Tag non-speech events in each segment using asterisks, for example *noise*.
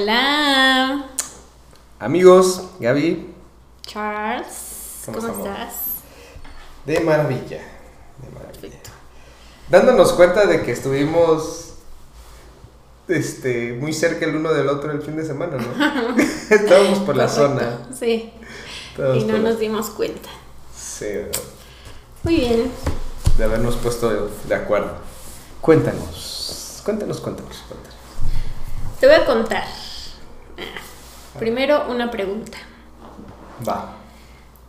Hola, Amigos, Gaby, Charles. ¿Cómo estás? de maravilla. De maravilla. Dándonos cuenta de que estuvimos este, muy cerca el uno del otro el fin de semana, ¿no? *laughs* Estábamos por la zona. Sí, Estábamos y no la- nos dimos cuenta. Sí, ¿verdad? Muy bien. de habernos puesto de acuerdo. Cuéntanos, cuéntanos, cuéntanos, cuéntanos. Te voy a contar. Primero, una pregunta. Va.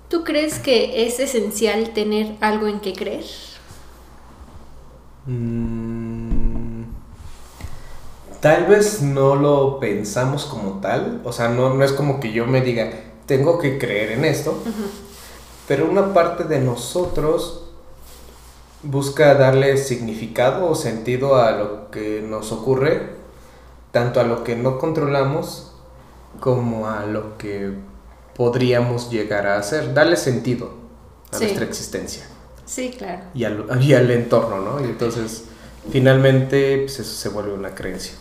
¿Tú crees que es esencial tener algo en que creer? Mm, tal vez no lo pensamos como tal, o sea, no, no es como que yo me diga, tengo que creer en esto, pero una parte de nosotros busca darle significado o sentido a lo que nos ocurre, tanto a lo que no controlamos como a lo que podríamos llegar a hacer, darle sentido a Sí. nuestra existencia Sí, claro. y al, *laughs* y al entorno, ¿no? Y entonces, finalmente, pues eso se vuelve una creencia.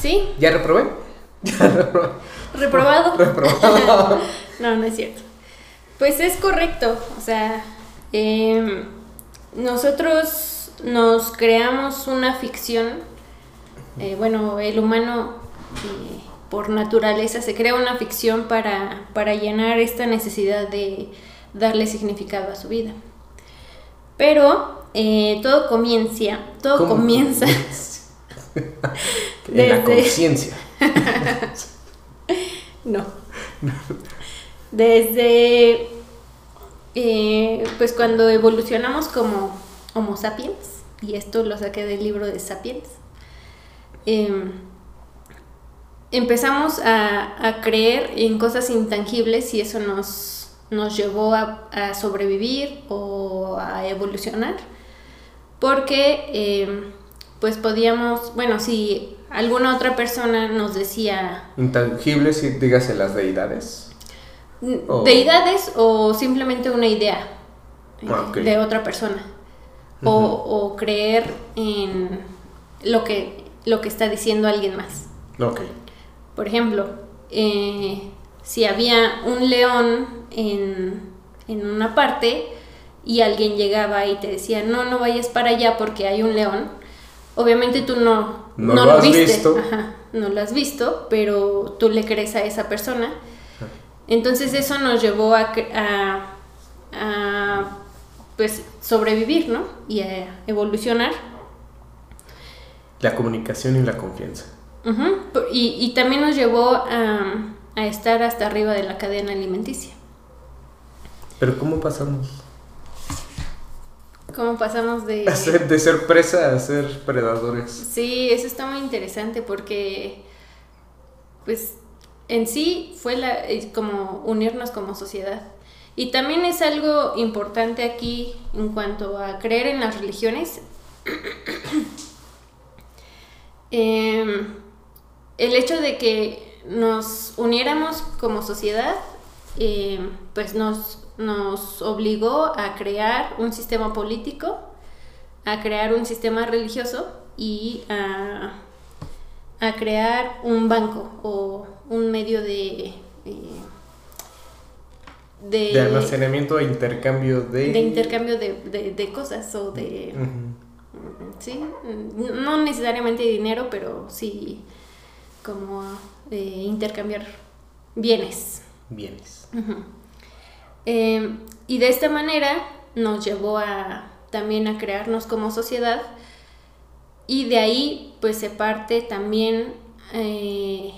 ¿Sí? ¿Ya reprobé? *laughs* Ya reprobé. ¿Reprobado? *laughs* Reprobado. no, no es cierto. Pues es correcto. O sea, em, nosotros nos creamos una ficción. eh, bueno, el humano eh, por naturaleza se crea una ficción para, para llenar esta necesidad de darle significado a su vida. Pero eh, todo comienza, todo ¿Cómo? comienza. *laughs* *laughs* en la Desde- conciencia. *laughs* No. Desde, eh, pues cuando evolucionamos como Homo sapiens, y esto lo saqué del libro de Sapiens, em, empezamos a, a creer en cosas intangibles y eso nos, nos llevó a, a sobrevivir o a evolucionar, porque em, pues podíamos, bueno, si alguna otra persona nos decía Intangibles, y dígase las deidades. O- deidades o simplemente una idea eh, Ah, de otra persona o, o creer en lo que lo que está diciendo alguien más Ok. Por ejemplo eh, si había un león en, en una parte y alguien llegaba y te decía no no vayas para allá porque hay un león obviamente tú no No lo has viste visto. Ajá, no lo has visto pero tú le crees a esa persona entonces eso nos llevó a, a, a, pues sobrevivir, ¿no? Y a evolucionar. La comunicación y la confianza. Por- y, y también nos llevó a, a estar hasta arriba de la cadena alimenticia. Pero ¿cómo pasamos? ¿Cómo pasamos de... *laughs* A ser- de ser presa a ser predadores. Sí, eso está muy interesante porque, pues, en sí fue la, es como unirnos como sociedad. Y también es algo importante aquí en cuanto a creer en las religiones. *coughs* Em, el hecho de que nos uniéramos como sociedad, em, pues nos, nos obligó a crear un sistema político, a crear un sistema religioso y a, a crear un banco o un medio de... eh, de, De almacenamiento e intercambio de... de intercambio de, de- de cosas o de... Sí, no necesariamente dinero, pero sí como eh, intercambiar bienes. Bienes. Eh, y de esta manera nos llevó a también a crearnos como sociedad y de ahí pues se parte también eh,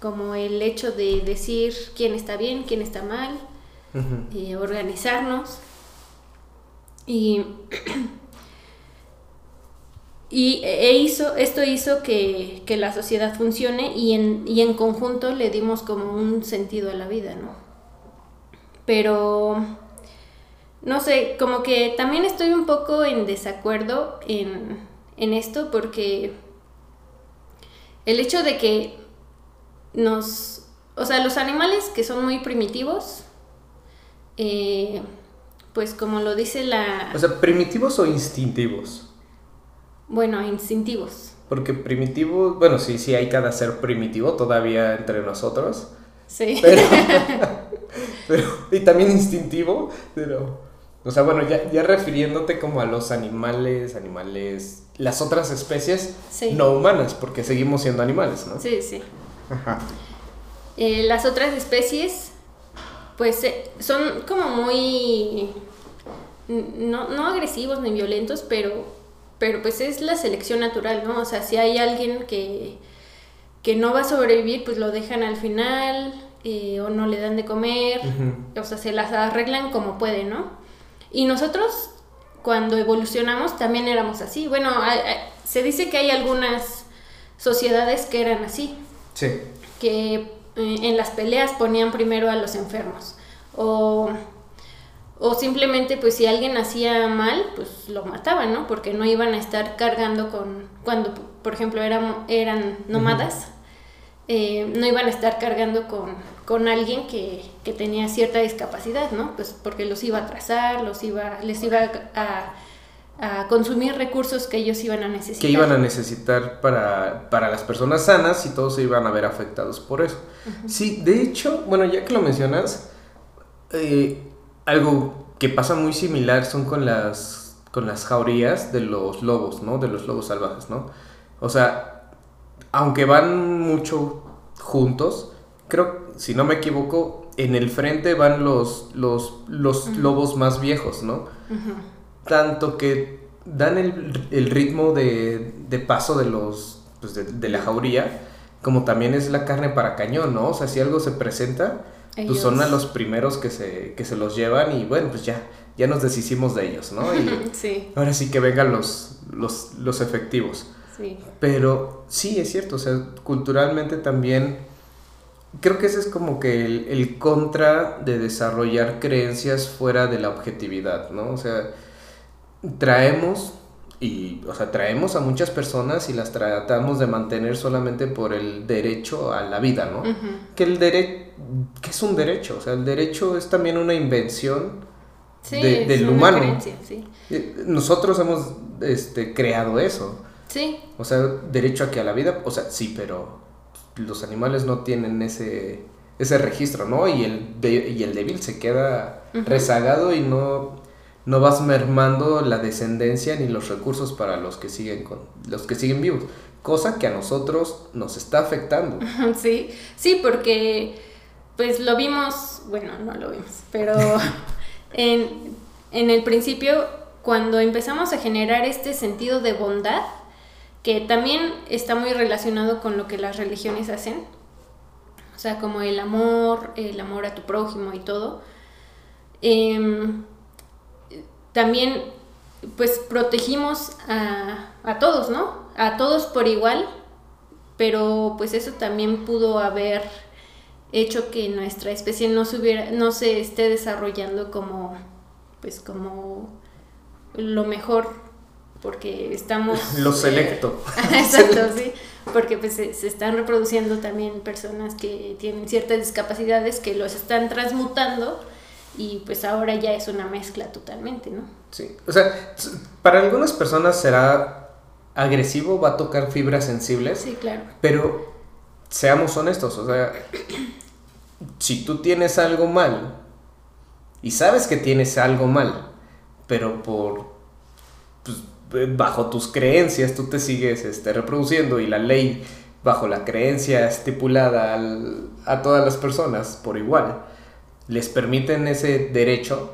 como el hecho de decir quién está bien, quién está mal, eh, organizarnos y *clears throat* y e hizo, esto hizo que, que la sociedad funcione y en, y en conjunto le dimos como un sentido a la vida, ¿no? Pero, no sé, como que también estoy un poco en desacuerdo en, en esto porque el hecho de que nos, o sea, los animales que son muy primitivos, eh, pues como lo dice la... O sea, primitivos o instintivos. Bueno, instintivos. Porque primitivo, bueno, sí, sí hay cada ser primitivo todavía entre nosotros. Sí. *laughs* Pero, pero y también instintivo, pero, o sea, bueno, ya, ya refiriéndote como a los animales, animales, las otras especies Sí. no humanas, porque seguimos siendo animales, ¿no? Sí, sí. Ajá. Eh, las otras especies, pues eh, son como muy, no, no agresivos ni violentos, pero, pero pues es la selección natural, ¿no? O sea, si hay alguien que, que no va a sobrevivir, pues lo dejan al final eh, o no le dan de comer, o sea, se las arreglan como pueden, ¿no? Y nosotros, cuando evolucionamos, también éramos así. Bueno, hay- hay- se dice que hay algunas sociedades que eran así Sí. que eh, en las peleas ponían primero a los enfermos. O, o simplemente, pues si alguien hacía mal, pues lo mataban, ¿no? Porque no iban a estar cargando con, cuando, por ejemplo, eran, eran nómadas, eh, no iban a estar cargando con, con alguien que, que tenía cierta discapacidad, ¿no? Pues porque los iba a atrasar, los iba, les iba a, a consumir recursos que ellos iban a necesitar. Que iban a necesitar para, para las personas sanas y todos se iban a ver afectados por eso. Sí, de hecho, bueno, ya que lo mencionas, eh, algo que pasa muy similar son con las, con las jaurías de los lobos, ¿no? De los lobos salvajes, ¿no? O sea, aunque van mucho juntos, creo, si no me equivoco, en el frente van los, los, los lobos más viejos, ¿no? Tanto que dan el, el ritmo de, de paso de los pues de, de la jauría como también es la carne para cañón, ¿no? O sea, si algo se presenta, pues Ellos- son a los primeros que se, que se los llevan y bueno, pues ya, ya nos deshicimos de ellos, ¿no? Y *laughs* Sí, ahora sí que vengan los, los, los efectivos. sí. Pero sí, es cierto, o sea, culturalmente también creo que ese es como que el, el contra de desarrollar creencias fuera de la objetividad, ¿no? O sea, traemos y, o sea, traemos a muchas personas y las tratamos de mantener solamente por el derecho a la vida, ¿no? Ujú. Que el derecho, que es un derecho, o sea, el derecho es también una invención Sí, de- es del humano. sí. Nosotros hemos este, creado eso. Sí, O sea, derecho a que a la vida, o sea, sí, pero los animales no tienen ese, ese registro, ¿no? Y el, de- y el débil se queda rezagado y no, no vas mermando la descendencia ni los recursos para los que siguen con, los que siguen vivos. Cosa que a nosotros nos está afectando. *laughs* sí, sí, porque pues lo vimos, bueno, no lo vimos, pero *laughs* en, en el principio, cuando empezamos a generar este sentido de bondad, que también está muy relacionado con lo que las religiones hacen, o sea, como el amor, el amor a tu prójimo y todo, em, también pues protegimos a, a todos, ¿no? A todos por igual, pero pues eso también pudo haber hecho que nuestra especie no se hubiera, no se esté desarrollando como pues como lo mejor porque estamos *laughs* Lo eh, selecto. *laughs* Exacto, sí, porque pues se, se están reproduciendo también personas que tienen ciertas discapacidades que los están transmutando y pues ahora ya es una mezcla totalmente, ¿no? Sí. O sea, para algunas personas será agresivo, va a tocar fibras sensibles. Sí, claro. Pero seamos honestos, o sea, si tú tienes algo mal y sabes que tienes algo mal, pero por pues, bajo tus creencias tú te sigues este, reproduciendo y la ley bajo la creencia estipulada al- a todas las personas por igual les permiten ese derecho,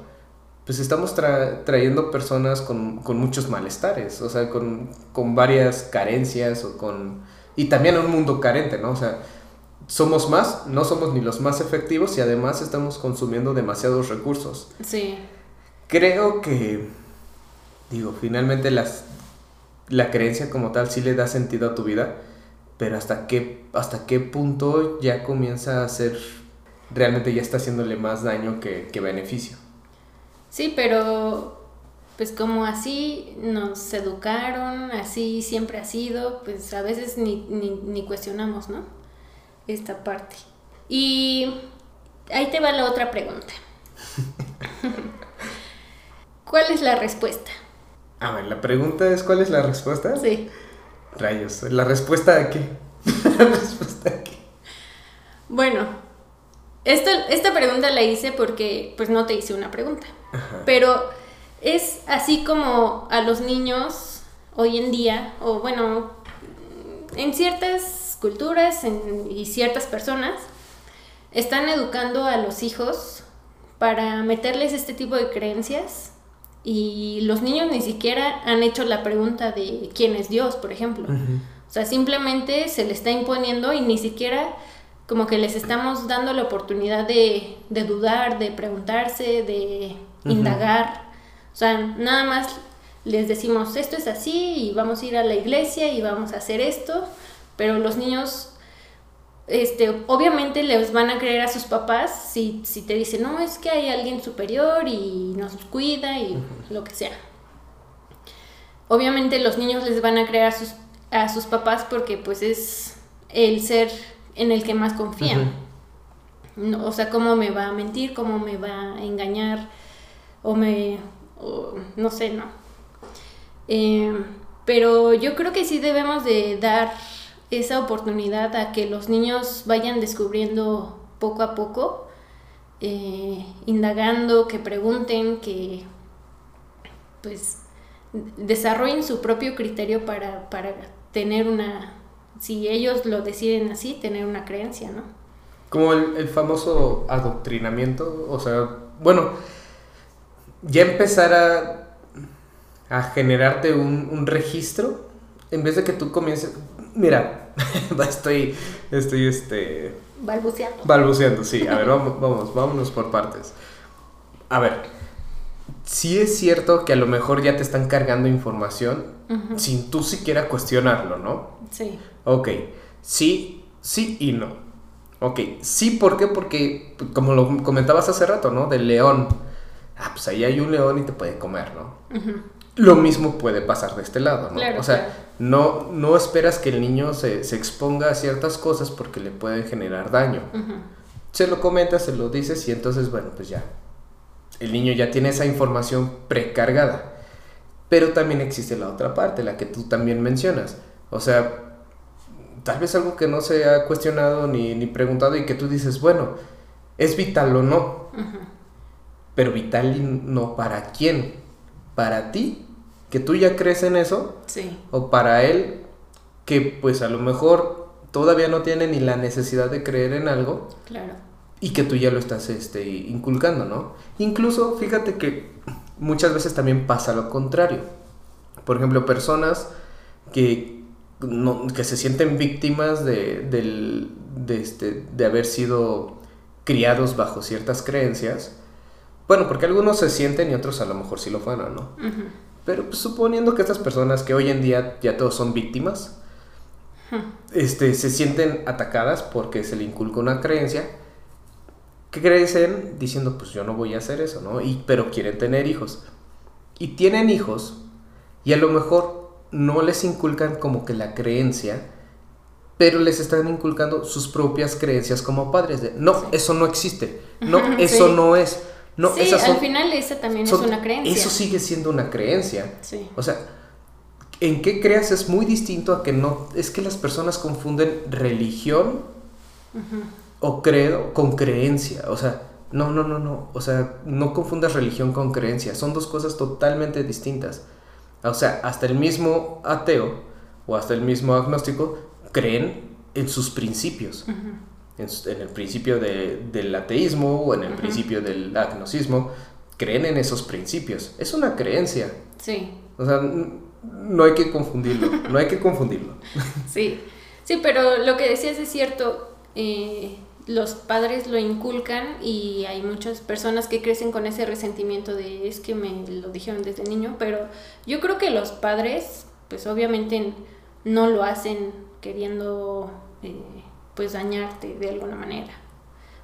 pues estamos tra- trayendo personas con, con muchos malestares, o sea, con, con varias carencias o con... Y también un mundo carente, ¿no? O sea, somos más, no somos ni los más efectivos y además estamos consumiendo demasiados recursos. Sí, Creo que, digo, finalmente las... la creencia como tal sí le da sentido a tu vida, pero hasta qué, hasta qué punto ya comienza a ser, realmente ya está haciéndole más daño que, que beneficio. Sí, pero pues como así nos educaron, así siempre ha sido, pues a veces ni, ni, ni cuestionamos, ¿no? Esta parte. Y ahí te va la otra pregunta. *laughs* ¿Cuál es la respuesta? A ver, la pregunta es ¿cuál es la respuesta? Sí. Rayos, ¿la respuesta a qué? *laughs* ¿La respuesta a qué? Bueno, esta, esta pregunta la hice porque pues no te hice una pregunta. Pero es así como a los niños hoy en día, o bueno, en ciertas culturas y ciertas personas, están educando a los hijos para meterles este tipo de creencias y los niños ni siquiera han hecho la pregunta de quién es Dios, por ejemplo. O sea, simplemente se le está imponiendo y ni siquiera como que les estamos dando la oportunidad de, de dudar, de preguntarse, de indagar. O sea, nada más les decimos esto es así y vamos a ir a la iglesia y vamos a hacer esto, pero los niños este, obviamente les van a creer a sus papás si, si te dicen, no, es que hay alguien superior y nos cuida y lo que sea. Obviamente los niños les van a creer a sus, a sus papás porque pues es el ser en el que más confían. o sea, cómo me va a mentir, cómo me va a engañar, o me, no sé, no. Eh, pero yo creo que sí debemos de dar esa oportunidad a que los niños vayan descubriendo poco a poco, eh, indagando, que pregunten, que pues desarrollen su propio criterio para, para tener una, si ellos lo deciden así, tener una creencia, ¿no? Como el, famoso adoctrinamiento, o sea, bueno, ya empezar a, a generarte un, un registro, en vez de que tú comiences, Mira, *laughs* estoy, estoy, este... Balbuceando. Balbuceando, sí. A ver, *laughs* vamos, vamos, vámonos por partes. A ver, sí es cierto que a lo mejor ya te están cargando información sin tú siquiera cuestionarlo, ¿no? Sí. Ok, sí, sí y no. Ok, sí, ¿por qué? Porque, como lo comentabas hace rato, ¿no? Del león. Ah, pues ahí hay un león y te puede comer, ¿no? Lo mismo puede pasar de este lado, ¿no? o sea, no, no esperas que el niño se, exponga a ciertas cosas porque le pueden generar daño. Se lo comentas, se lo dices y entonces, bueno, pues ya. El niño ya tiene esa información precargada. Pero también existe la otra parte, la que tú también mencionas. O sea, tal vez algo que no se ha cuestionado ni, ni preguntado y que tú dices, bueno, ¿es vital o no? Pero vital y no para quién. Para ti que tú ya crees en eso, sí. o para él que pues a lo mejor todavía no tiene ni la necesidad de creer en algo, claro. y que tú ya lo estás este, inculcando, ¿no? Incluso fíjate que muchas veces también pasa lo contrario. Por ejemplo, personas que, que se sienten víctimas de, de, este, de haber sido criados bajo ciertas creencias. Bueno, porque algunos se sienten y otros a lo mejor sí lo fueron, ¿no? Pero pues, suponiendo que estas personas que hoy en día ya todos son víctimas, este, se sienten atacadas porque se le inculca una creencia, que crecen diciendo, pues yo no voy a hacer eso, ¿no? Y, pero quieren tener hijos. Y tienen hijos y a lo mejor no les inculcan como que la creencia, pero les están inculcando sus propias creencias como padres. De, no, eso no existe. No, eso no es. No, sí, al final esa también es una creencia. Eso sigue siendo una creencia. Sí. O sea, en qué creas es muy distinto a que no. Es que las personas confunden religión o credo con creencia. O sea, no, no, no, no. O sea, no confundas religión con creencia. Son dos cosas totalmente distintas. O sea, hasta el mismo ateo o hasta el mismo agnóstico creen en sus principios en, el principio del ateísmo o en el principio del agnosticismo, creen en esos principios. Es una creencia. Sí. O sea, no hay que confundirlo, no hay que confundirlo. *laughs* Sí, sí, pero lo que decías es cierto. Eh, los padres lo inculcan y hay muchas personas que crecen con ese resentimiento de es que me lo dijeron desde niño, pero yo creo que los padres pues obviamente no lo hacen queriendo eh, pues dañarte de alguna manera.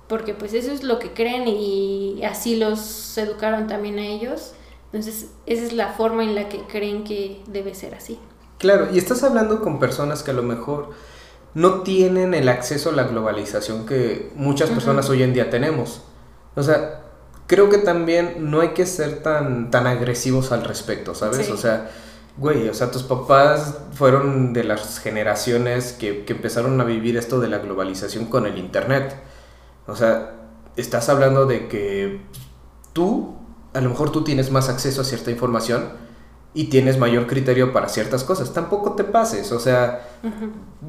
Porque pues eso es lo que creen y así los educaron también a ellos. Entonces esa es la forma en la que creen que debe ser así. Claro, y estás hablando con personas que a lo mejor no tienen el acceso a la globalización que muchas personas hoy en día tenemos. O sea, creo que también no hay que ser tan, tan agresivos al respecto, ¿sabes? O sea, güey, o sea, tus papás fueron de las generaciones que, que empezaron a vivir esto de la globalización con el Internet. O sea, estás hablando de que tú, a lo mejor tú tienes más acceso a cierta información y tienes mayor criterio para ciertas cosas. Tampoco te pases, o sea,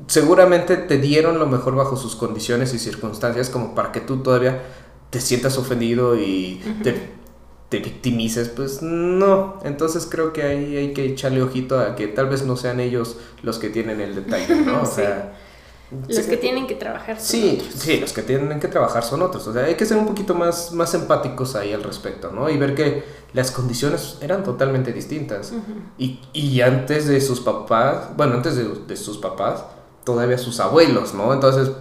seguramente te dieron lo mejor bajo sus condiciones y circunstancias como para que tú todavía te sientas ofendido y te, te, victimices, pues no. Entonces creo que ahí hay que echarle ojito a que tal vez no sean ellos los que tienen el detalle, ¿no? O sea los que tienen que trabajar son sí, otros. Sí, los que tienen que trabajar son otros. O sea, hay que ser un poquito más, más empáticos ahí al respecto, ¿no? Y ver que las condiciones eran totalmente distintas. y, y, antes de sus papás, bueno, antes de, de, sus papás, todavía sus abuelos, ¿no? Entonces,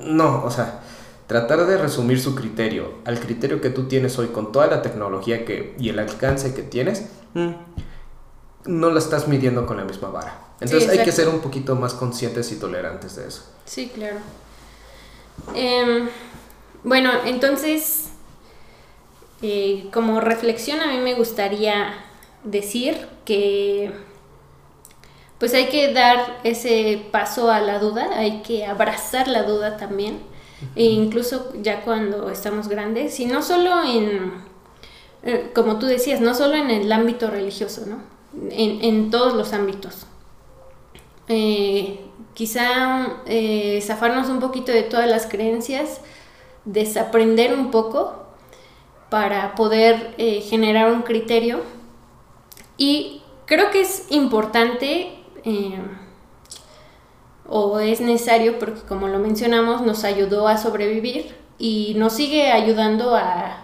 no, o sea, tratar de resumir su criterio al criterio que tú tienes hoy con toda la tecnología que, y el alcance que tienes, mm, no la estás midiendo con la misma vara. Entonces hay que ser un poquito más conscientes y tolerantes de eso. Sí, claro. Em, bueno, entonces, eh, como reflexión a mí me gustaría decir que pues hay que dar ese paso a la duda, hay que abrazar la duda también, e incluso ya cuando estamos grandes, y no solo en, eh, como tú decías, no solo en el ámbito religioso, ¿no? En, en todos los ámbitos eh, quizá eh, zafarnos un poquito de todas las creencias, desaprender un poco para poder eh, generar un criterio. Y creo que es importante o es necesario porque como lo mencionamos nos ayudó a sobrevivir y nos sigue ayudando a,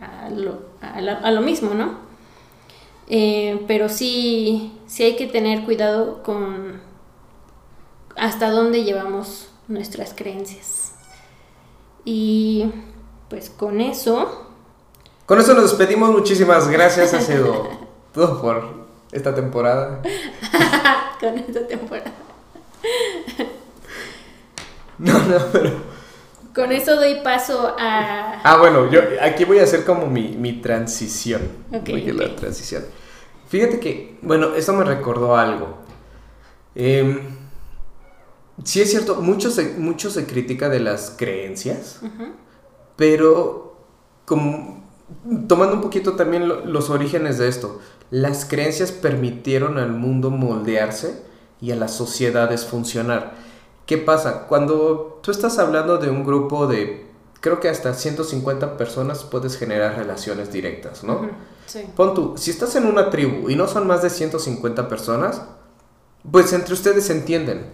a, lo, a lo mismo, ¿no? Eh, pero sí, sí hay que tener cuidado con hasta dónde llevamos nuestras creencias. Y pues con eso... Con eso nos despedimos. Muchísimas gracias. Ha sido *laughs* todo por esta temporada. *laughs* con esta temporada. *laughs* no, no, pero... Con eso doy paso a... Ah, bueno, yo aquí voy a hacer como mi, mi transición. Okay, la transición. Fíjate que, bueno, esto me recordó algo. Eh, sí es cierto, mucho se, mucho se critica de las creencias, pero como, tomando un poquito también los orígenes de esto, las creencias permitieron al mundo moldearse y a las sociedades funcionar. ¿Qué pasa? Cuando tú estás hablando de un grupo de, creo que hasta 150 personas puedes generar relaciones directas, ¿no? Pon tú, si estás en una tribu y no son más de 150 personas, pues entre ustedes se entienden.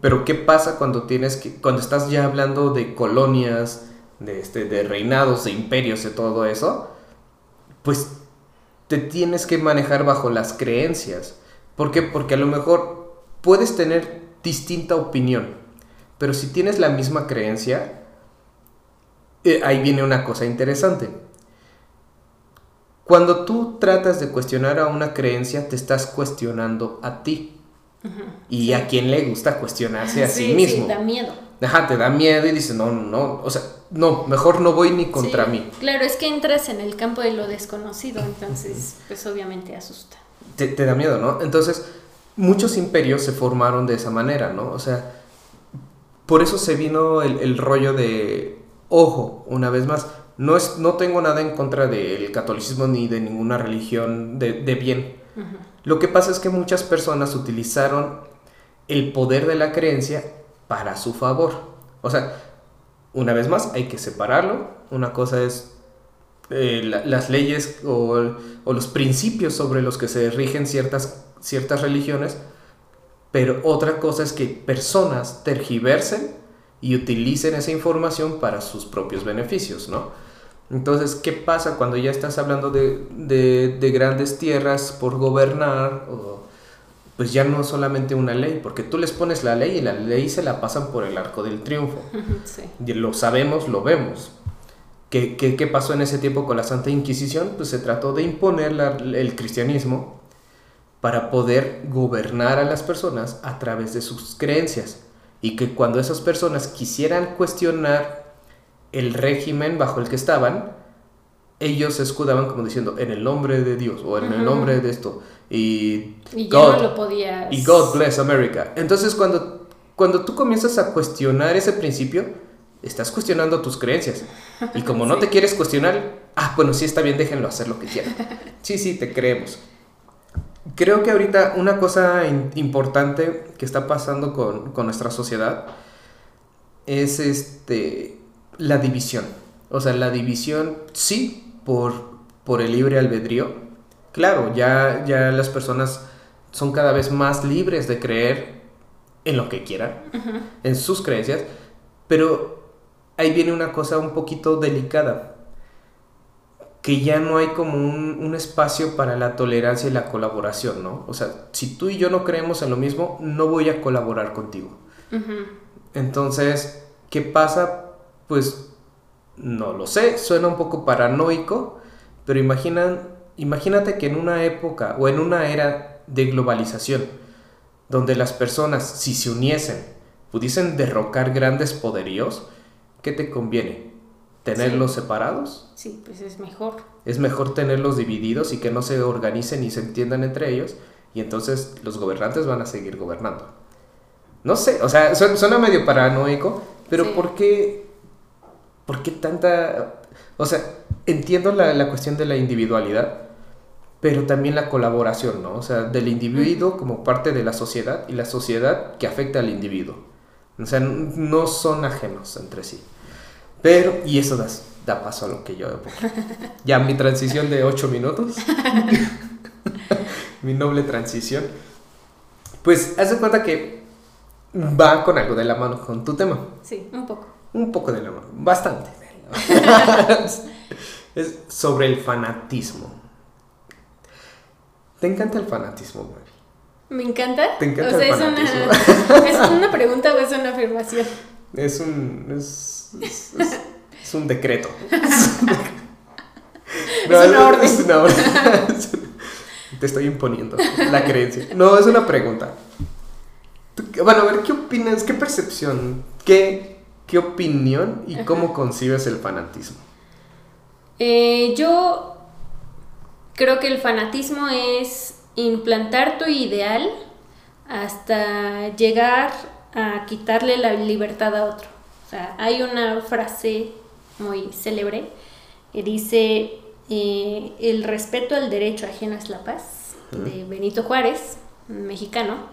Pero ¿qué pasa cuando tienes que, cuando estás ya hablando de colonias, de, este, de reinados, de imperios, de todo eso? Pues te tienes que manejar bajo las creencias. ¿Por qué? Porque a lo mejor puedes tener distinta opinión, pero si tienes la misma creencia, eh, ahí viene una cosa interesante cuando tú tratas de cuestionar a una creencia, te estás cuestionando a ti. Y a quien le gusta cuestionarse a sí, mismo. Sí, da miedo. Ajá, te da miedo y dices, no, no, o sea, no, mejor no voy ni contra mí. Claro, es que entras en el campo de lo desconocido, entonces, pues obviamente asusta. Te, da miedo, ¿no? Entonces, muchos imperios se formaron de esa manera, ¿no? O sea, por eso se vino el, el rollo de, ojo, una vez más, no, es, no tengo nada en contra del catolicismo ni de ninguna religión de, bien. Lo que pasa es que muchas personas utilizaron el poder de la creencia para su favor. O sea, una vez más, hay que separarlo. Una cosa es eh, las leyes o, o, los principios sobre los que se rigen ciertas, ciertas religiones, pero otra cosa es que personas tergiversen y utilicen esa información para sus propios beneficios, ¿no? Entonces, ¿qué pasa cuando ya estás hablando de, de, de grandes tierras por gobernar? O, pues ya no solamente una ley, porque tú les pones la ley y la ley se la pasan por el arco del triunfo. *laughs* Sí. Y lo sabemos, lo vemos. ¿Qué, qué, qué pasó en ese tiempo con la Santa Inquisición? Pues se trató de imponer la- el cristianismo para poder gobernar a las personas a través de sus creencias. Y que cuando esas personas quisieran cuestionar el régimen bajo el que estaban, ellos se escudaban como diciendo en el nombre de Dios o en el Ujú. nombre de esto. Y, Y God, no lo podías. y God bless America. Entonces, cuando, cuando tú comienzas a cuestionar ese principio, estás cuestionando tus creencias. Y como no *laughs* Sí. te quieres cuestionar, ah, bueno, sí está bien, déjenlo hacer lo que quieran. *laughs* Sí, sí, te creemos. Creo que ahorita una cosa importante que está pasando con, con nuestra sociedad es este la división. O sea, la división, sí, por, por el libre albedrío. Claro, ya, ya las personas son cada vez más libres de creer en lo que quieran, en sus creencias, pero ahí viene una cosa un poquito delicada, que ya no hay como un, un espacio para la tolerancia y la colaboración, ¿no? O sea, si tú y yo no creemos en lo mismo, no voy a colaborar contigo. Entonces, ¿qué pasa? Pues no lo sé, suena un poco paranoico, pero imaginan, imagínate que en una época o en una era de globalización, donde las personas, si se uniesen, pudiesen derrocar grandes poderíos, ¿qué te conviene? ¿Tenerlos separados? Sí, pues es mejor. Es mejor tenerlos divididos y que no se organicen y se entiendan entre ellos, y entonces los gobernantes van a seguir gobernando. No sé, o sea, su- suena medio paranoico, pero Sí. ¿por qué? ¿Por qué tanta.? O sea, entiendo la, la cuestión de la individualidad, pero también la colaboración, ¿no? O sea, del individuo como parte de la sociedad y la sociedad que afecta al individuo. O sea, no son ajenos entre sí. Pero, y eso da, da paso a lo que yo *laughs* ya mi transición de 8 minutos. *laughs* mi noble transición. Pues haz de cuenta que va con algo de la mano con tu tema. Sí, un poco. Un poco de la mano. Bastante. *laughs* es sobre el fanatismo. ¿Te encanta el fanatismo, Gaby? ¿Me encanta? ¿Te encanta o sea, el es fanatismo? una, *laughs* ¿es una pregunta o es una afirmación? Es un. Es, es- es- es un decreto. *laughs* Es una orden. Es una orden. Te estoy imponiendo la creencia. No, es una pregunta. Bueno, a ver, ¿qué opinas? ¿Qué percepción? ¿Qué, qué opinión y cómo concibes el fanatismo? Eh, yo creo que el fanatismo es implantar tu ideal hasta llegar a quitarle la libertad a otro. O sea, hay una frase muy célebre que dice, eh, el respeto al derecho ajeno es la paz, de Benito Juárez, mexicano.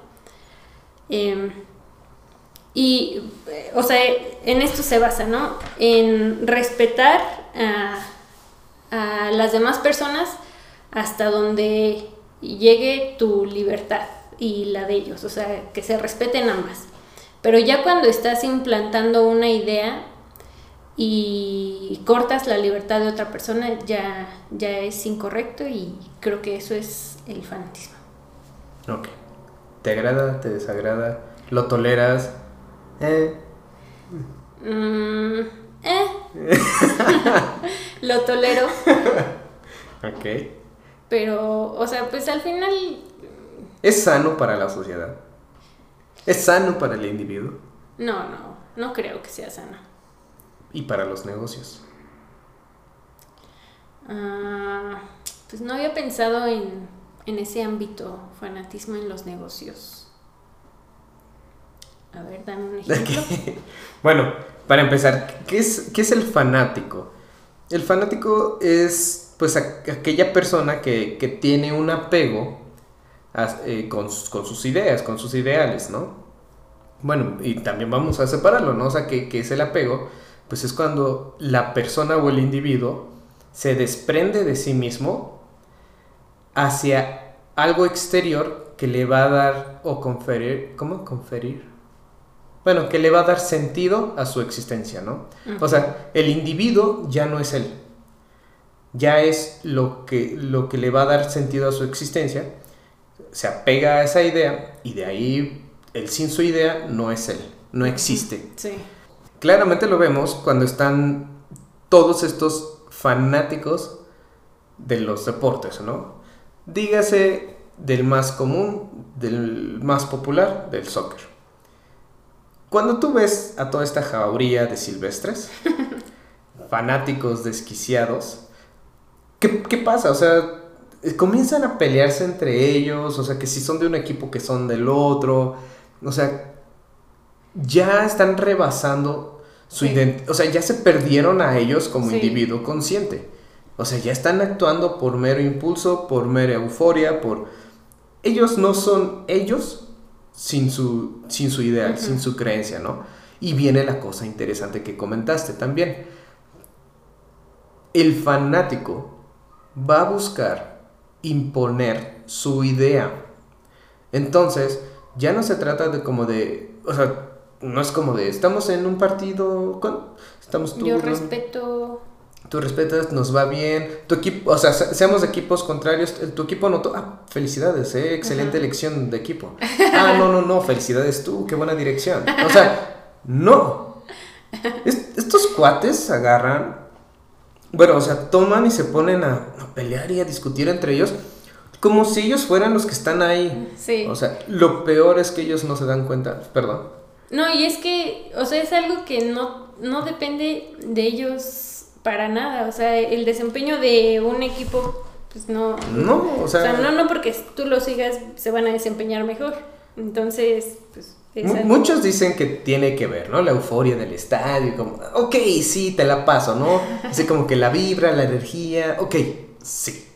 Em, y, o sea, en esto se basa, ¿no? En respetar a, a las demás personas hasta donde llegue tu libertad y la de ellos, o sea, que se respeten ambas. Pero ya cuando estás implantando una idea y cortas la libertad de otra persona, ya, ya es incorrecto y creo que eso es el fanatismo. Ok. ¿Te agrada? ¿Te desagrada? ¿Lo toleras? Eh, Mm, eh. *laughs* Lo tolero, ok. pero, o sea, pues al final, ¿Es sano para la sociedad? ¿Es sano para el individuo? no, no, no creo que sea sano. Y para los negocios. Ah, pues no había pensado en, en ese ámbito, fanatismo en los negocios. A ver, dame un ejemplo. *laughs* Bueno, para empezar, ¿qué es, qué es el fanático? El fanático es pues aquella persona que, que tiene un apego a- eh, con, sus- con sus ideas, con sus ideales, ¿no? Bueno, y también vamos a separarlo, ¿no? O sea, que, que es el apego, pues es cuando la persona o el individuo se desprende de sí mismo hacia algo exterior que le va a dar o conferir, ¿cómo conferir? Bueno, que le va a dar sentido a su existencia, ¿no? O sea, el individuo ya no es él. ya es lo que, lo que le va a dar sentido a su existencia, se apega a esa idea y de ahí el sin su idea no es él, no existe. Sí. Claramente lo vemos cuando están todos estos fanáticos de los deportes, ¿no? Dígase del más común, del más popular, del soccer. Cuando tú ves a toda esta jauría de silvestres, *laughs* fanáticos desquiciados, ¿qué, ¿qué, pasa? O sea, comienzan a pelearse entre ellos, o sea, que si son de un equipo, que son del otro, o sea, ya están rebasando su Sí. identidad, o sea, ya se perdieron a ellos como Sí. individuo consciente. O sea, ya están actuando por mero impulso, por mera euforia, por... Ellos no son ellos sin su, sin su ideal, sin su creencia, ¿no? Y viene la cosa interesante que comentaste también. El fanático va a buscar imponer su idea. Entonces, ya no se trata de como de, o sea, no es como de, estamos en un partido, con, estamos tú, Yo respeto. Tú respetas, nos va bien, tu equipo, o sea, se- seamos de equipos contrarios, el- tu equipo anotó, ah, felicidades, eh, excelente Ajá. elección de equipo. *laughs* Ah, no, no, no, felicidades tú, qué buena dirección. O sea, no. Es- estos cuates agarran, bueno, o sea, toman y se ponen a, a pelear y a discutir entre ellos como si ellos fueran los que están ahí. Sí. O sea, lo peor es que ellos no se dan cuenta, perdón. No, y es que, o sea, es algo que no, no depende de ellos para nada. O sea, el desempeño de un equipo, pues no. No, o O sea, sea, no, no porque tú lo sigas se van a desempeñar mejor. Entonces, pues. Muchos dicen que tiene que ver, ¿no? La euforia del estadio, como, ok, sí, te la paso, ¿no? *laughs* Así como que la vibra, la energía, ok, sí.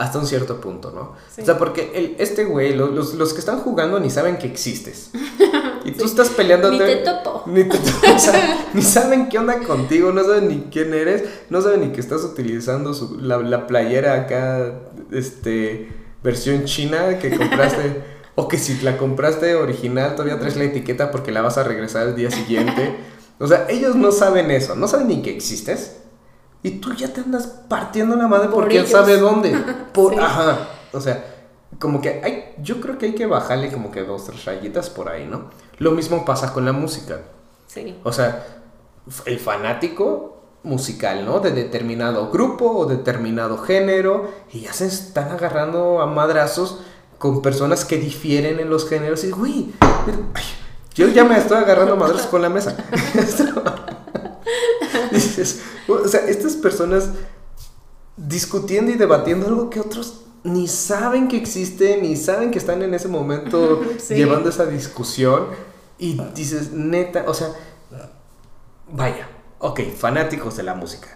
Hasta un cierto punto, ¿no? Sí. O sea, porque el, este güey, lo- los, los que están jugando ni saben que existes. *laughs* Y tú estás peleando. Ni te topo. Ni, te to- o sea, *laughs* ni saben qué onda contigo, no saben ni quién eres, no saben ni que estás utilizando su- la, la playera acá, este, versión china que compraste, *laughs* o que si la compraste original todavía traes la etiqueta porque la vas a regresar el día siguiente. O sea, ellos no saben eso, no saben ni que existes. Y tú ya te andas partiendo la madre por, Por quién sabe dónde. *laughs* Por, Sí. Ajá. O sea, como que hay, yo creo que hay que bajarle como que dos, tres rayitas por ahí, ¿no? Lo mismo pasa con la música. Sí. O sea, el fanático musical, ¿no? De determinado grupo o determinado género y ya se están agarrando a madrazos con personas que difieren en los géneros y, güey, yo ya me estoy agarrando a madrazos con la mesa. *laughs* *laughs* Dices, o sea, estas personas discutiendo y debatiendo algo que otros ni saben que existe, ni saben que están en ese momento *laughs* Sí. llevando esa discusión. Y dices, neta, o sea, vaya, ok, fanáticos de la música.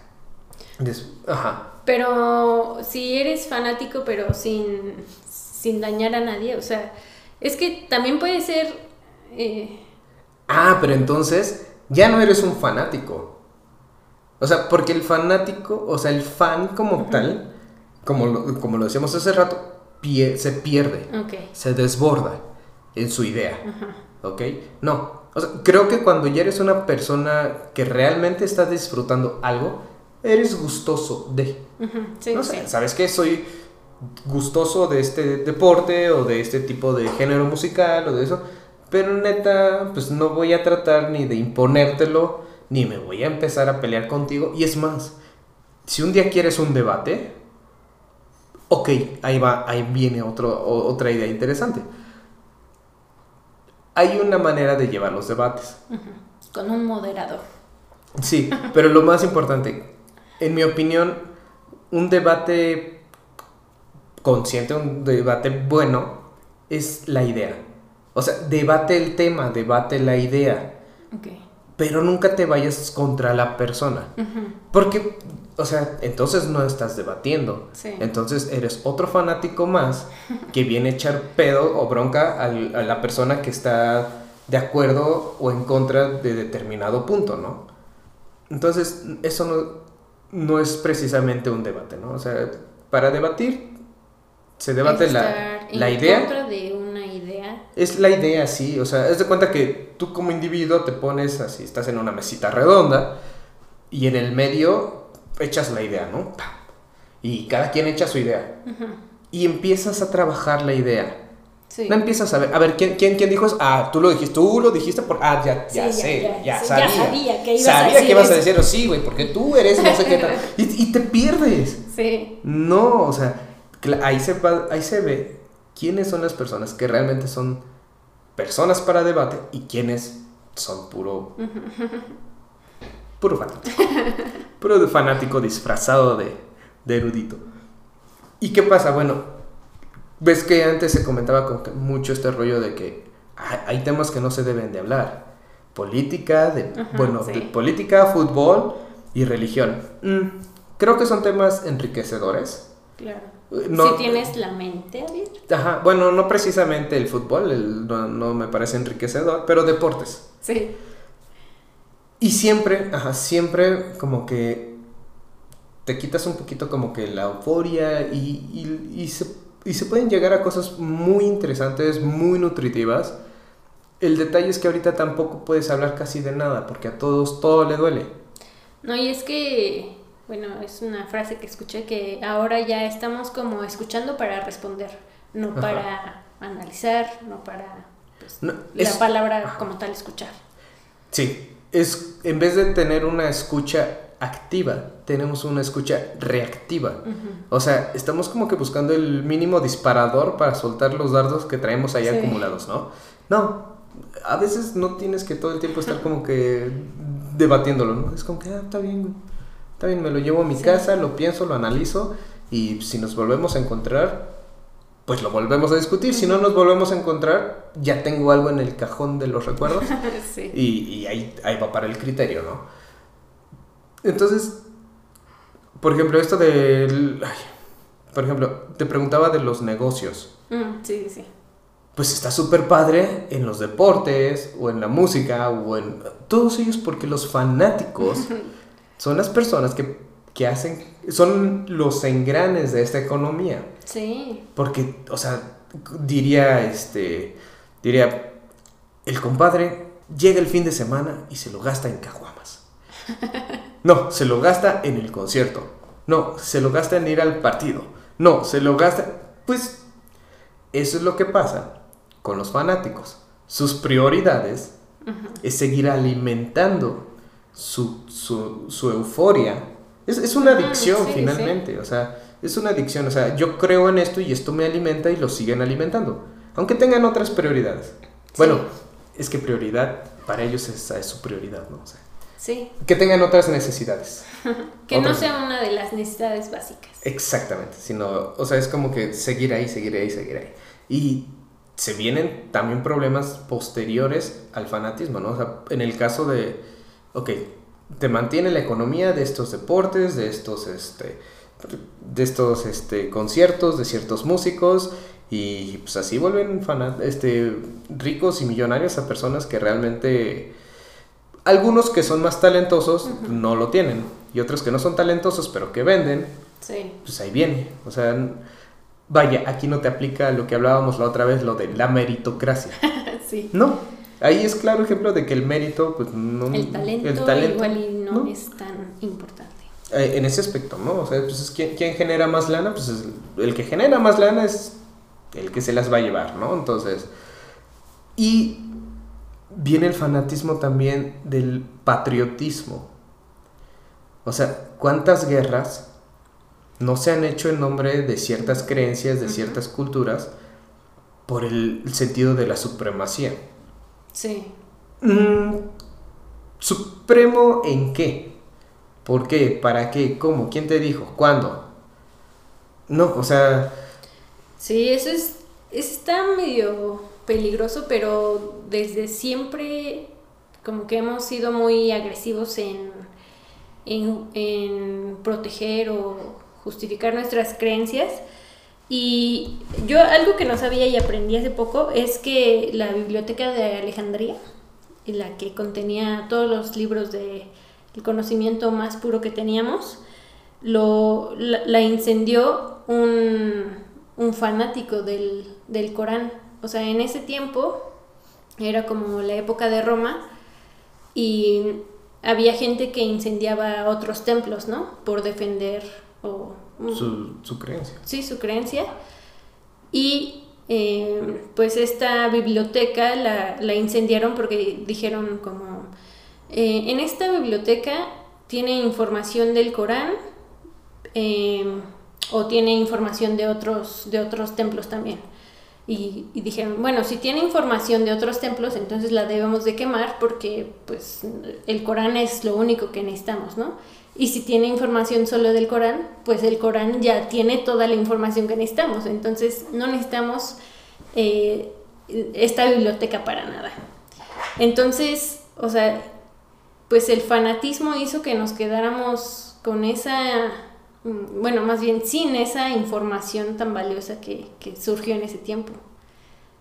Dices, ajá. Pero si eres fanático, pero sin, sin dañar a nadie, o sea, es que también puede ser. eh, Ah, pero entonces ya no eres un fanático. O sea, porque el fanático, o sea, el fan como tal, como lo, como lo decíamos hace rato, pie- se pierde. ok. se desborda en su idea. ¿Ok? No. O sea, creo que cuando ya eres una persona que realmente está disfrutando algo, eres gustoso de. Sí, no sí. sé, ¿sabes qué? Soy gustoso de este deporte o de este tipo de género musical o de eso. Pero neta, pues no voy a tratar ni de imponértelo, ni me voy a empezar a pelear contigo. Y es más, si un día quieres un debate, ok, ahí va, ahí viene otro, otra idea interesante. Hay una manera de llevar los debates. Con un moderador. Sí, pero lo más importante, en mi opinión, un debate consciente, un debate bueno, es la idea. O sea, debate el tema, debate la idea, Ok. Pero nunca te vayas contra la persona. Porque, o sea, entonces no estás debatiendo. Sí. Entonces eres otro fanático más que viene a echar pedo o bronca al- a la persona que está de acuerdo o en contra de determinado punto, ¿no? Entonces, eso no, no es precisamente un debate, ¿no? O sea, para debatir, se debate la, la en idea. contra de una idea. Es la idea, sí. O sea, es de cuenta que tú como individuo te pones así, estás en una mesita redonda y en el medio echas la idea, ¿no? Pa. y cada quien echa su idea. Y empiezas a trabajar la idea. Sí. No empiezas a ver, a ver, ¿quién, quién, quién dijo eso? Ah, tú lo dijiste, tú lo dijiste por, ah, ya, Sí, ya ya, sé, ya, ya, sí, sabía. ya sabía que ibas a Sabía decir que ibas a decir, sí, güey, porque tú eres no sé qué tal. *laughs* Y, y te pierdes. Sí. No, o sea, ahí se, ahí se ve quiénes son las personas que realmente son personas para debate y quiénes son puro. puro fanático. puro fanático disfrazado de, de erudito. ¿Y qué pasa? Bueno, ves que antes se comentaba con mucho este rollo de que hay hay temas que no se deben de hablar. Política, de, Ajá, bueno, sí. de política, fútbol y religión. Mm, creo que son temas enriquecedores. Claro. No- si tienes la mente abierta. Ajá, bueno, no precisamente el fútbol, el- no, no me parece enriquecedor, pero deportes. Sí. Y siempre, ajá, siempre como que te quitas un poquito como que la euforia y, y- y se, y se pueden llegar a cosas muy interesantes, muy nutritivas. El detalle es que ahorita tampoco puedes hablar casi de nada, porque a todos todo le duele. No, y es que, bueno, es una frase que escuché que ahora ya estamos como escuchando para responder, no Ajá. para analizar, no para pues, No, la palabra como tal escuchar. Sí, es en vez de tener una escucha activa, tenemos una escucha reactiva. O sea, estamos como que buscando el mínimo disparador para soltar los dardos que traemos ahí Sí. acumulados, ¿no? No, a veces no tienes que todo el tiempo estar como que debatiéndolo, ¿no? Es como que, ah, está bien, güey. Está bien, me lo llevo a mi Sí. casa, lo pienso, lo analizo y si nos volvemos a encontrar, pues lo volvemos a discutir. Si no nos volvemos a encontrar, ya tengo algo en el cajón de los recuerdos *laughs* sí. y, y ahí, ahí va para el criterio, ¿no? Entonces, por ejemplo, esto del... ay, por ejemplo, te preguntaba de los negocios. Mm, sí, sí. Pues está súper padre en los deportes o en la música o en todos ellos porque los fanáticos *laughs* son las personas que, que hacen, son los engranes de esta economía. Sí. Porque, o sea, diría, este, diría, el compadre llega el fin de semana y se lo gasta en caguamas. *laughs* No, se lo gasta en el concierto. No, se lo gasta en ir al partido. No, se lo gasta... Pues eso es lo que pasa con los fanáticos. Sus prioridades es seguir alimentando su, su, su euforia. Es, es una Ujú, adicción sí, finalmente, o sea, es una adicción. O sea, yo creo en esto y esto me alimenta y lo siguen alimentando. Aunque tengan otras prioridades. Bueno, es que prioridad, para ellos esa es su prioridad, ¿no? O sea, Sí. que tengan otras necesidades. *laughs* Que no sea una de las necesidades básicas. Exactamente, sino, o sea, es como que seguir ahí, seguir ahí, seguir ahí. Y se vienen también problemas posteriores al fanatismo, ¿no? O sea, en el caso de, ok, te mantiene la economía de estos deportes, de estos, este, de estos, este, conciertos, de ciertos músicos, y pues así vuelven este, ricos y millonarios a personas que realmente, algunos que son más talentosos no lo tienen, y otros que no son talentosos pero que venden, Sí. pues ahí viene. O sea, vaya, aquí no te aplica lo que hablábamos la otra vez, lo de la meritocracia. *laughs* sí. No, ahí es claro ejemplo de que el mérito, pues no. El talento, el talento, igual y no, ¿no? es tan importante. Eh, en ese aspecto, ¿no? O sea, pues es quien, quien genera más lana, pues es el, que genera más lana es el que se las va a llevar, ¿no? Entonces, y viene el fanatismo también del patriotismo. O sea, ¿cuántas guerras no se han hecho en nombre de ciertas creencias, de ciertas culturas, por el sentido de la supremacía? Sí. Mm, ¿Supremo en qué? ¿Por qué? ¿Para qué? ¿Cómo? ¿Quién te dijo? ¿Cuándo? No, o sea, Sí, eso es, está medio peligroso, pero desde siempre como que hemos sido muy agresivos en, en, en proteger o justificar nuestras creencias. Y yo algo que no sabía y aprendí hace poco es que la biblioteca de Alejandría, la que contenía todos los libros de conocimiento más puro que teníamos, lo, la, la incendió un, un fanático del, del Corán. O sea, en ese tiempo era como la época de Roma y había gente que incendiaba otros templos, ¿no? Por defender o su, su creencia. Sí, su creencia. Y eh, pues esta biblioteca la, la, incendiaron porque dijeron como, eh, en esta biblioteca tiene información del Corán eh, o tiene información de otros, de otros templos también. Y, y, dijeron, bueno, si tiene información de otros templos, entonces la debemos de quemar porque pues el Corán es lo único que necesitamos, ¿no? Y si tiene información solo del Corán, pues el Corán ya tiene toda la información que necesitamos. Entonces no necesitamos eh, esta biblioteca para nada. Entonces, o sea, pues el fanatismo hizo que nos quedáramos con esa, mm, bueno, más bien sin esa información tan valiosa que, que surgió en ese tiempo.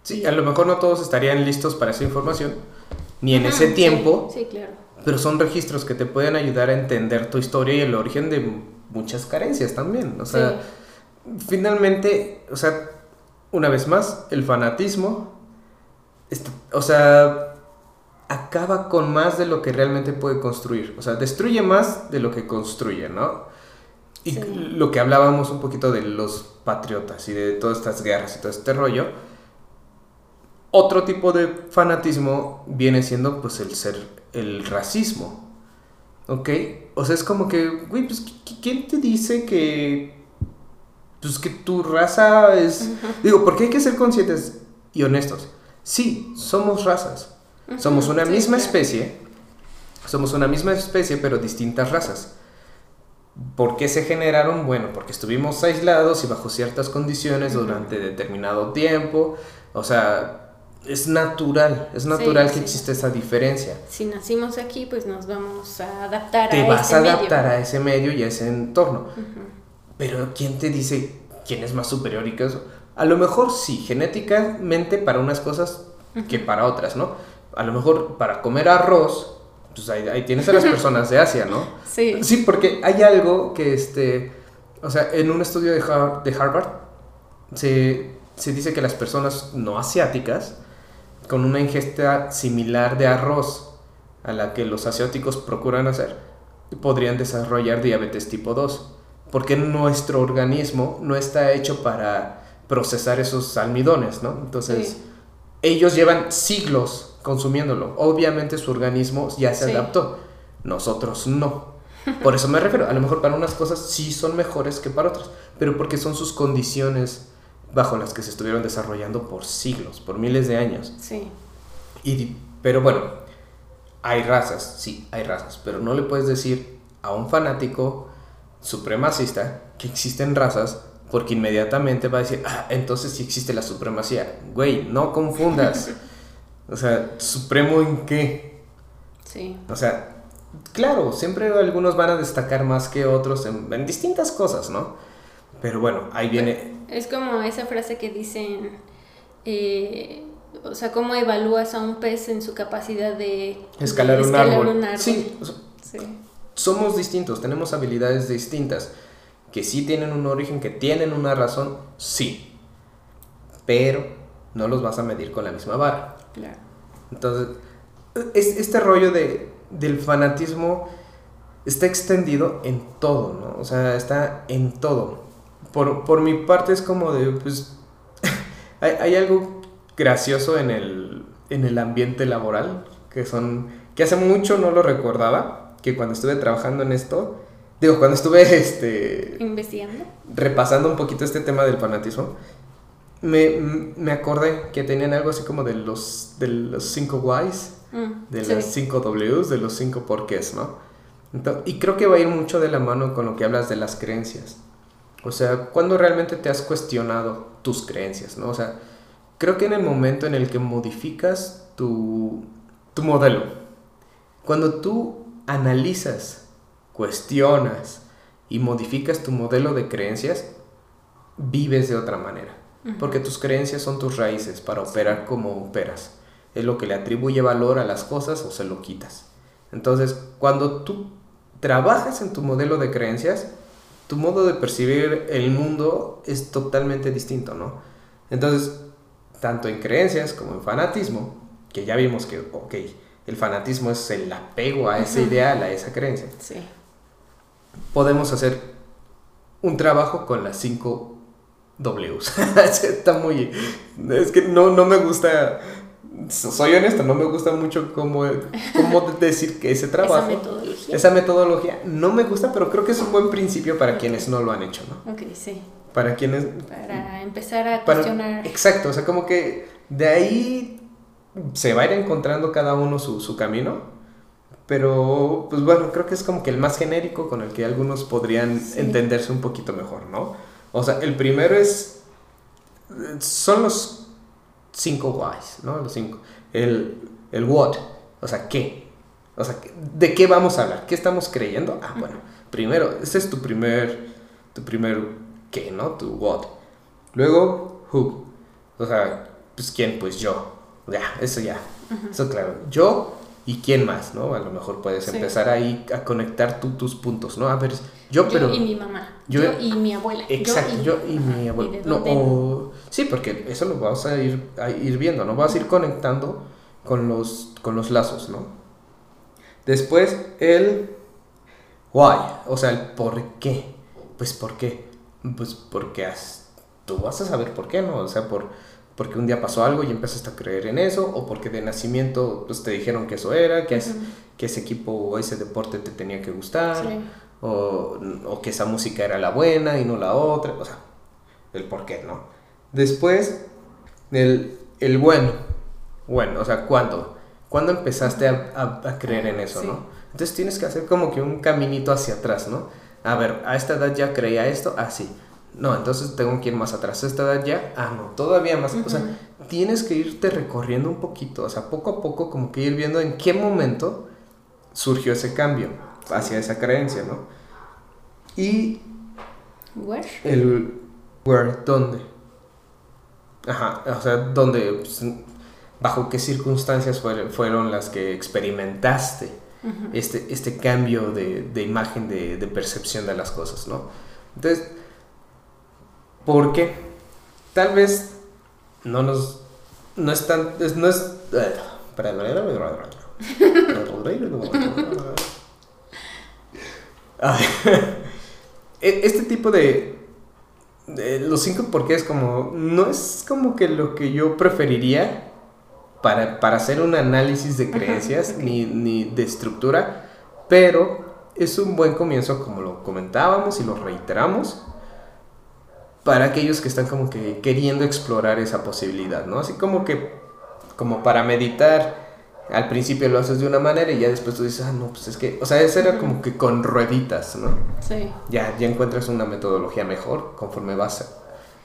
Sí, a lo mejor no todos estarían listos para esa información, ni en ese tiempo. Sí, sí, claro pero son registros que te pueden ayudar a entender tu historia y el origen de muchas carencias también. O sea, finalmente, o sea, una vez más, el fanatismo, o sea, acaba con más de lo que realmente puede construir. O sea, destruye más de lo que construye, ¿no? Y lo que hablábamos un poquito de los patriotas y de todas estas guerras y todo este rollo otro tipo de fanatismo viene siendo pues el ser, el racismo. ¿Ok? O sea, es como que, güey, pues ¿quién te dice que, pues que tu raza es... Digo, porque hay que ser conscientes y honestos. Sí, somos razas. Somos una misma especie. Somos una misma especie, pero distintas razas. ¿Por qué se generaron? Bueno, porque estuvimos aislados y bajo ciertas condiciones durante determinado tiempo. O sea, es natural, es natural que exista esa diferencia. Si nacimos aquí, pues nos vamos a adaptar te a vas a adaptar a ese medio y a ese entorno. Pero ¿quién te dice quién es más superior y qué eso? A lo mejor sí, genéticamente para unas cosas que para otras, ¿no? A lo mejor para comer arroz, pues ahí, tienes a las personas de Asia, ¿no? *laughs* Sí. Sí, porque hay algo que, este, o sea, en un estudio de, de Harvard se, se dice que las personas no asiáticas, con una ingesta similar de arroz a la que los asiáticos procuran hacer, podrían desarrollar diabetes tipo 2, porque nuestro organismo no está hecho para procesar esos almidones, ¿no? Entonces, ellos llevan siglos consumiéndolo. Obviamente su organismo ya se adaptó, nosotros no. Por eso me refiero, a lo mejor para unas cosas sí son mejores que para otras, pero porque son sus condiciones bajo las que se estuvieron desarrollando por siglos, por miles de años. Sí. Y, pero bueno, hay razas, sí, hay razas, pero no le puedes decir a un fanático supremacista que existen razas porque inmediatamente va a decir, ah, entonces sí existe la supremacía. Güey, no confundas. *laughs* o sea, ¿supremo en qué? Sí. O sea, claro, siempre algunos van a destacar más que otros en, en distintas cosas, ¿no? Pero bueno, ahí viene... Es como esa frase que dicen, eh, o sea, cómo evalúas a un pez en su capacidad de escalar, un, árbol. Sí, somos distintos, tenemos habilidades distintas, que sí tienen un origen, que tienen una razón, sí, pero no los vas a medir con la misma vara. Claro. Entonces, es, este rollo de, del fanatismo está extendido en todo, ¿no? O sea, está en todo por, por mi parte es como de, pues, *laughs* hay, hay, algo gracioso en el, en el ambiente laboral, que son, que hace mucho no lo recordaba, que cuando estuve trabajando en esto, digo, cuando estuve, *laughs* este... Investigando. Repasando un poquito este tema del fanatismo, me, me acordé que tenían algo así como de los, de los cinco whys, mm, de los cinco Ws, de los cinco porqués, ¿no? y creo que va a ir mucho de la mano con lo que hablas de las creencias. O sea, ¿cuándo realmente te has cuestionado tus creencias? ¿no? O sea, creo que en el momento en el que modificas tu, tu modelo, cuando tú analizas, cuestionas y modificas tu modelo de creencias, vives de otra manera. Porque tus creencias son tus raíces para operar como operas. Es lo que le atribuye valor a las cosas o se lo quitas. Entonces, cuando tú trabajas en tu modelo de creencias, tu modo de percibir el mundo es totalmente distinto, ¿no? Entonces, tanto en creencias como en fanatismo, que ya vimos que, ok, el fanatismo es el apego a ese ideal, a esa creencia. Sí. Podemos hacer un trabajo con las cinco Ws. *laughs* Está muy... Es que no, no me gusta... Soy honesto, no me gusta mucho cómo, cómo *laughs* decir que ese trabajo... Esa metodología. Esa metodología no me gusta, pero creo que es un buen principio para quienes no lo han hecho, ¿no? Ok, sí. Para quienes... Para empezar a para- cuestionar. exacto, o sea, como que de ahí se va a ir encontrando cada uno su, su camino. Pero, pues bueno, creo que es como que el más genérico con el que algunos podrían Sí. entenderse un poquito mejor, ¿no? O sea, el primero es. Son los cinco whys, ¿no? Los cinco. El, el what, o sea, ¿qué? O sea, ¿de qué vamos a hablar? ¿Qué estamos creyendo? Ah, bueno, primero, ese es tu primer, tu primer ¿qué, no? Tu what. Luego, who. O sea, pues quién, pues yo. Ya, eso ya. Eso claro. Yo y quién más, ¿no? A lo mejor puedes Sí. empezar ahí a conectar tú tus puntos, ¿no? A ver, yo, pero... yo y mi mamá. yo- Yo, y mi abuela. Exacto, yo y, mi de No, o- sí, porque eso lo vas a ir, a ir viendo, ¿no? Vas a ir conectando con los, con los lazos, ¿no? Después, el why, o sea, el por qué. Pues, ¿por qué? Pues, porque has- tú vas a saber por qué, ¿no? O sea, por, porque un día pasó algo y empezaste a creer en eso, o porque de nacimiento pues, te dijeron que eso era, que, es, que ese equipo o ese deporte te tenía que gustar Sí. O, o que esa música era la buena y no la otra, o sea, el por qué, ¿no? Después, el, el bueno, bueno, o sea, ¿cuándo? ¿Cuándo empezaste a, a- a creer en eso, Sí. no? Entonces tienes que hacer como que un caminito hacia atrás, ¿no? A ver, a esta edad ya creía esto, ah, sí. No, entonces tengo que ir más atrás. A esta edad ya, ah, no, todavía más. O sea, tienes que irte recorriendo un poquito, o sea, poco a poco, como que ir viendo en qué momento surgió ese cambio hacia esa creencia, ¿no? Y Where? el where, ¿dónde? Ajá, o sea, ¿dónde? Pues, ¿Bajo qué circunstancias fueron, fueron las que experimentaste este, este cambio de, de imagen, de, de percepción de las cosas, ¿no? Entonces, ¿por qué? Tal vez no nos... No es tan... es- No es... eh, Ah, e- *laughs* Este tipo de, de los cinco porqués como no es como que lo que yo preferiría para, para hacer un análisis de Ajá, creencias ni, ni de estructura, pero es un buen comienzo como lo comentábamos y lo reiteramos para aquellos que están como que queriendo explorar esa posibilidad, ¿no? Así como que como para meditar al principio lo haces de una manera y ya después tú dices, ah, no, pues es que, o sea, eso era como que con rueditas, ¿no? Sí, Ya, ya encuentras una metodología mejor conforme vas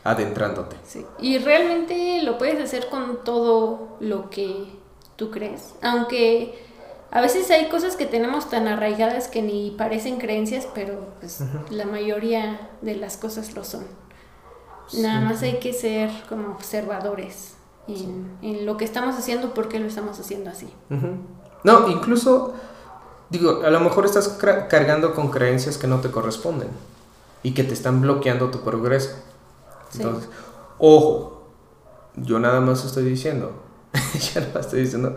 adentrándote. sí. Y realmente lo puedes hacer con todo lo que tú crees. Aunque a veces hay cosas que tenemos tan arraigadas que ni parecen creencias, pero pues la mayoría de las cosas lo son. Nada más hay que ser como observadores en, en lo que estamos haciendo, por qué lo estamos haciendo así. Ujú. No, incluso, digo, a lo mejor estás cargando con creencias que no te corresponden y que te están bloqueando tu progreso. Sí. Entonces, ojo, yo nada más estoy diciendo, *laughs* ya no estoy diciendo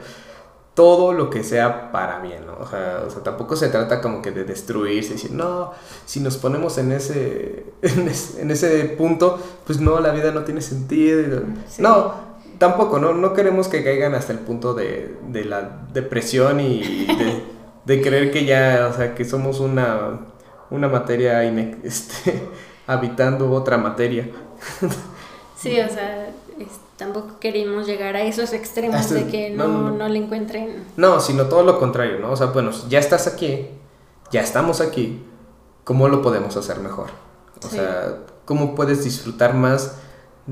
todo lo que sea para bien, ¿no? O sea, o sea, tampoco se trata como que de destruirse y decir, no, si nos ponemos en ese, *laughs* en ese, en ese punto, pues no, la vida no tiene sentido. Sí. No, tampoco, no, no queremos que caigan hasta el punto de, de la depresión y de, de creer que ya, o sea, que somos una, una materia este, habitando otra materia. Sí, o sea, es- tampoco queremos llegar a esos extremos Este- de que no, no. no le encuentren. No, sino todo lo contrario, ¿no? O sea, bueno, ya estás aquí, ya estamos aquí, ¿cómo lo podemos hacer mejor? O Sí. sea, ¿cómo puedes disfrutar más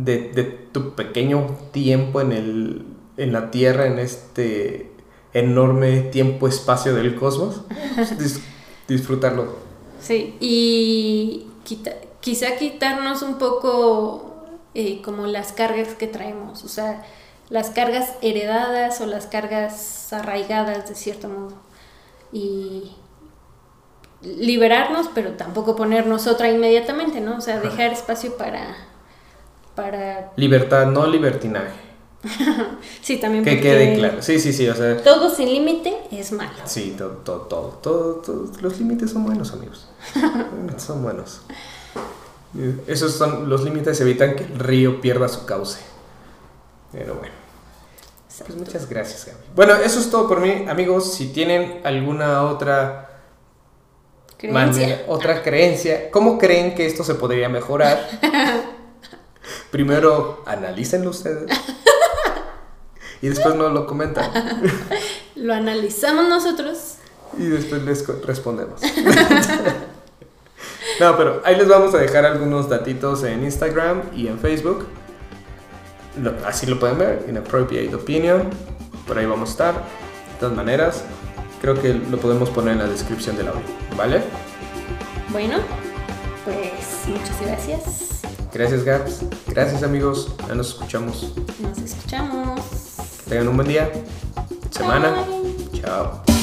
de, de tu pequeño tiempo en, el, en la Tierra, en este enorme tiempo-espacio del cosmos? Pues, dis- disfrutarlo. Sí, y quita- quizá quitarnos un poco eh, como las cargas que traemos, o sea, las cargas heredadas o las cargas arraigadas de cierto modo. Y liberarnos, pero tampoco ponernos otra inmediatamente, ¿no? O sea, dejar espacio para... para... Libertad, no libertinaje. *laughs* Sí, también Que quede claro. Sí, sí, sí, o sea, Todo sin límite es malo. sí, todo, todo, todo, todo, los límites son buenos, amigos. Los *laughs* límites son buenos. Esos son los límites, evitan que el río pierda su cauce. Pero bueno. Pues muchas gracias, Gaby. Bueno, eso es todo por mí, amigos. Si tienen alguna otra Creencia. manera- otra creencia, ¿cómo creen que esto se podría mejorar? *laughs* Primero, analícenlo ustedes. *laughs* Y después nos lo comentan. *laughs* Lo analizamos nosotros. Y después les respondemos. *laughs* no, pero ahí les vamos a dejar algunos datitos en Instagram y en Facebook. Lo- así lo pueden ver, Inappropriate Opinion. Por ahí vamos a estar. De todas maneras, creo que lo podemos poner en la descripción del audio. ¿Vale? Bueno, pues muchas gracias. Gracias, Gaps. Gracias, amigos. Ya nos escuchamos. Nos escuchamos. Que tengan un buen día. Semana. Bye. Chao.